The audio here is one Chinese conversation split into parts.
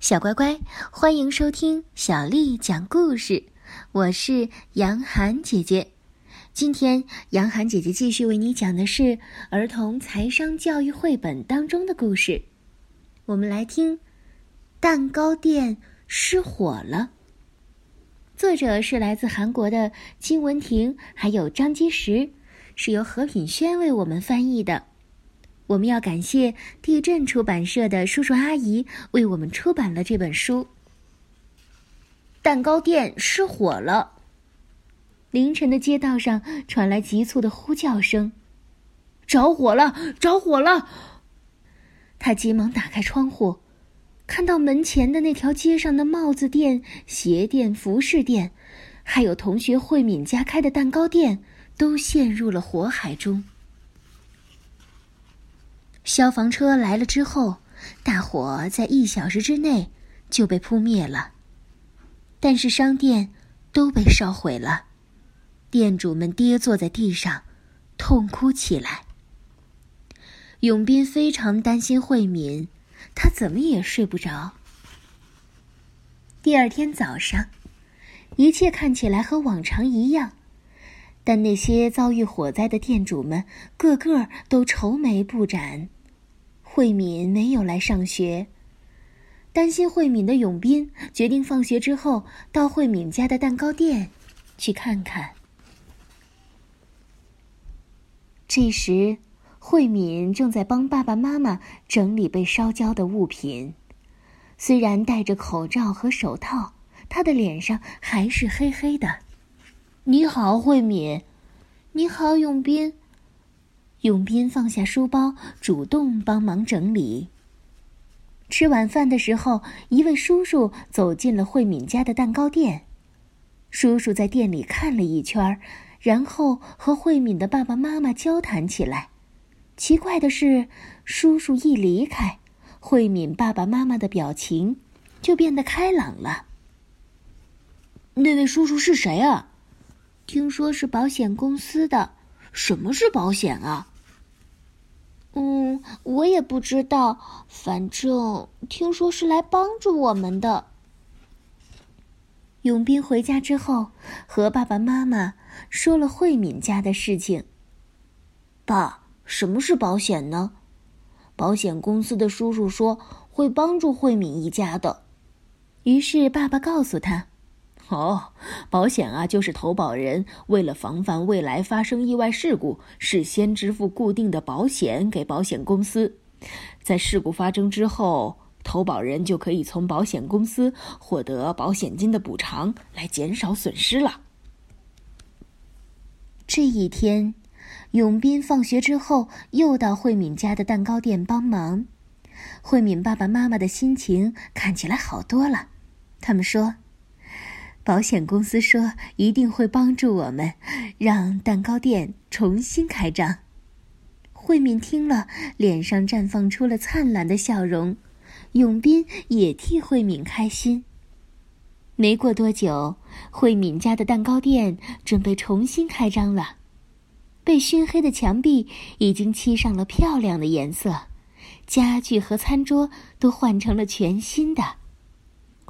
小乖乖，欢迎收听小丽讲故事。我是杨涵姐姐，今天杨涵姐姐继续为你讲的是儿童财商教育绘本当中的故事。我们来听《蛋糕店失火了》。作者是来自韩国的金文婷，还有张基石，是由何品轩为我们翻译的。我们要感谢地震出版社的叔叔阿姨为我们出版了这本书。蛋糕店失火了。凌晨的街道上传来急促的呼叫声：“着火了！着火了！”他急忙打开窗户，看到门前的那条街上的帽子店、鞋店、服饰店，还有同学慧敏家开的蛋糕店，都陷入了火海中。消防车来了之后，大火在一小时之内就被扑灭了。但是商店都被烧毁了，店主们跌坐在地上，痛哭起来。永斌非常担心慧敏，他怎么也睡不着。第二天早上，一切看起来和往常一样，但那些遭遇火灾的店主们个个都愁眉不展。慧敏没有来上学。担心慧敏的永斌决定放学之后到慧敏家的蛋糕店去看看。这时，慧敏正在帮爸爸妈妈整理被烧焦的物品。虽然戴着口罩和手套，她的脸上还是黑黑的。你好，慧敏。你好，永斌。永斌放下书包，主动帮忙整理。吃晚饭的时候，一位叔叔走进了慧敏家的蛋糕店。叔叔在店里看了一圈，然后和慧敏的爸爸妈妈交谈起来。奇怪的是，叔叔一离开，慧敏爸爸妈妈的表情就变得开朗了。那位叔叔是谁啊？听说是保险公司的。什么是保险啊？嗯，我也不知道，反正听说是来帮助我们的。永斌回家之后，和爸爸妈妈说了慧敏家的事情。爸，什么是保险呢？保险公司的叔叔说会帮助慧敏一家的。于是爸爸告诉他。哦，保险啊，就是投保人为了防范未来发生意外事故，事先支付固定的保险给保险公司，在事故发生之后，投保人就可以从保险公司获得保险金的补偿，来减少损失了。这一天，永斌放学之后又到慧敏家的蛋糕店帮忙，慧敏爸爸妈妈的心情看起来好多了，他们说。保险公司说一定会帮助我们，让蛋糕店重新开张。慧敏听了，脸上绽放出了灿烂的笑容。永斌也替慧敏开心。没过多久，慧敏家的蛋糕店准备重新开张了。被熏黑的墙壁已经漆上了漂亮的颜色，家具和餐桌都换成了全新的。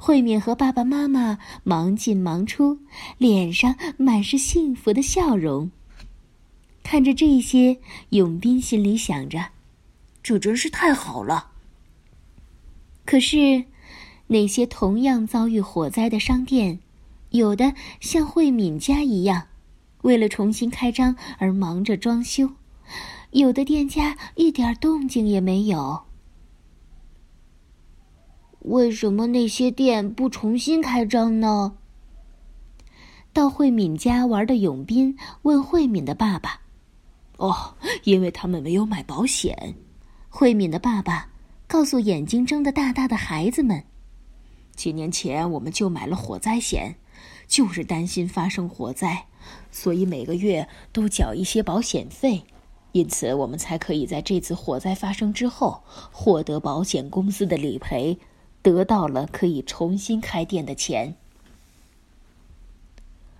慧敏和爸爸妈妈忙进忙出，脸上满是幸福的笑容。看着这些，永斌心里想着：“这真是太好了。”可是，那些同样遭遇火灾的商店，有的像慧敏家一样，为了重新开张而忙着装修；有的店家一点动静也没有。为什么那些店不重新开张呢？到慧敏家玩的永斌问慧敏的爸爸：“哦，因为他们没有买保险。”慧敏的爸爸告诉眼睛睁得大大的孩子们：“几年前我们就买了火灾险，就是担心发生火灾，所以每个月都缴一些保险费，因此我们才可以在这次火灾发生之后获得保险公司的理赔。”得到了可以重新开店的钱。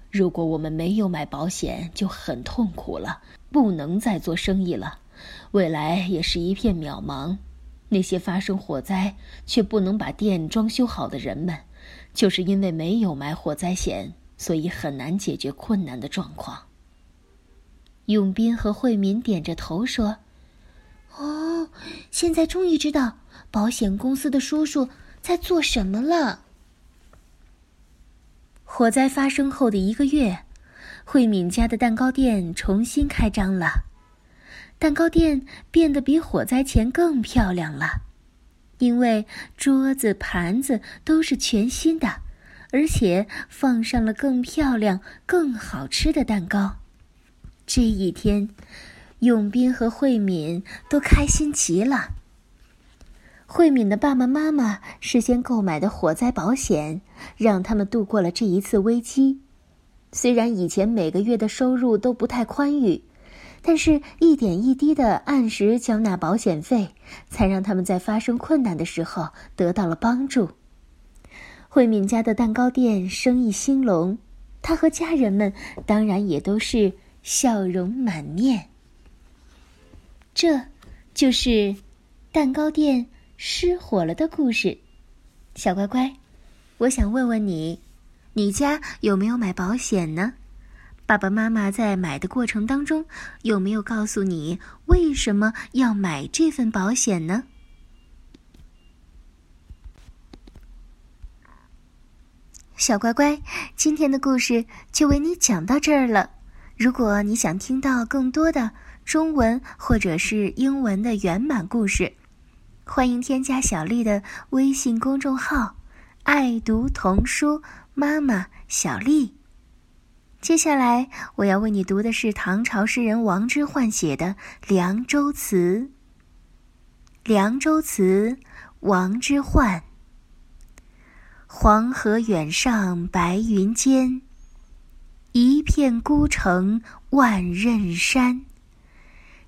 如果我们没有买保险，就很痛苦了，不能再做生意了，未来也是一片渺茫。那些发生火灾却不能把店装修好的人们，就是因为没有买火灾险，所以很难解决困难的状况。永斌和惠民点着头说：“哦，现在终于知道保险公司的叔叔在做什么了。”火灾发生后的一个月，慧敏家的蛋糕店重新开张了。蛋糕店变得比火灾前更漂亮了，因为桌子、盘子都是全新的，而且放上了更漂亮、更好吃的蛋糕。这一天，永斌和慧敏都开心极了。慧敏的爸爸妈妈事先购买的火灾保险，让他们度过了这一次危机。虽然以前每个月的收入都不太宽裕。但是，一点一滴的按时缴纳保险费，才让他们在发生困难的时候得到了帮助。慧敏家的蛋糕店生意兴隆，她和家人们当然也都是笑容满面。这，就是蛋糕店失火了的故事。小乖乖，我想问问你，你家有没有买保险呢？爸爸妈妈在买的过程当中，有没有告诉你为什么要买这份保险呢？小乖乖，今天的故事就为你讲到这儿了。如果你想听到更多的中文或者是英文的原版故事，欢迎添加小丽的微信公众号“爱读童书妈妈小丽”。接下来我要为你读的是唐朝诗人王之涣写的《凉州词》。《凉州词》，王之涣。黄河远上白云间，一片孤城万仞山。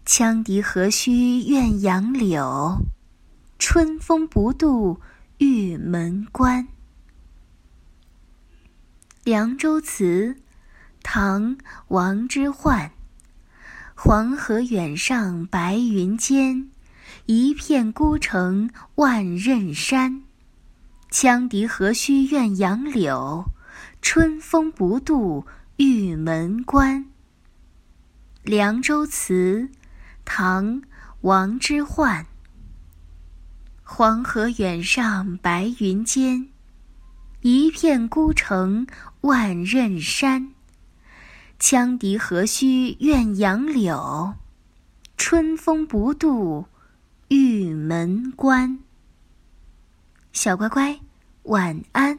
羌笛何须怨杨柳，春风不度玉门关。《凉州词》唐·王之涣，黄河远上白云间，一片孤城万仞山。羌笛何须怨杨柳，春风不度玉门关。《凉州词》唐·王之涣，黄河远上白云间，一片孤城万仞山。羌笛何须怨杨柳，春风不度玉门关。小乖乖，晚安。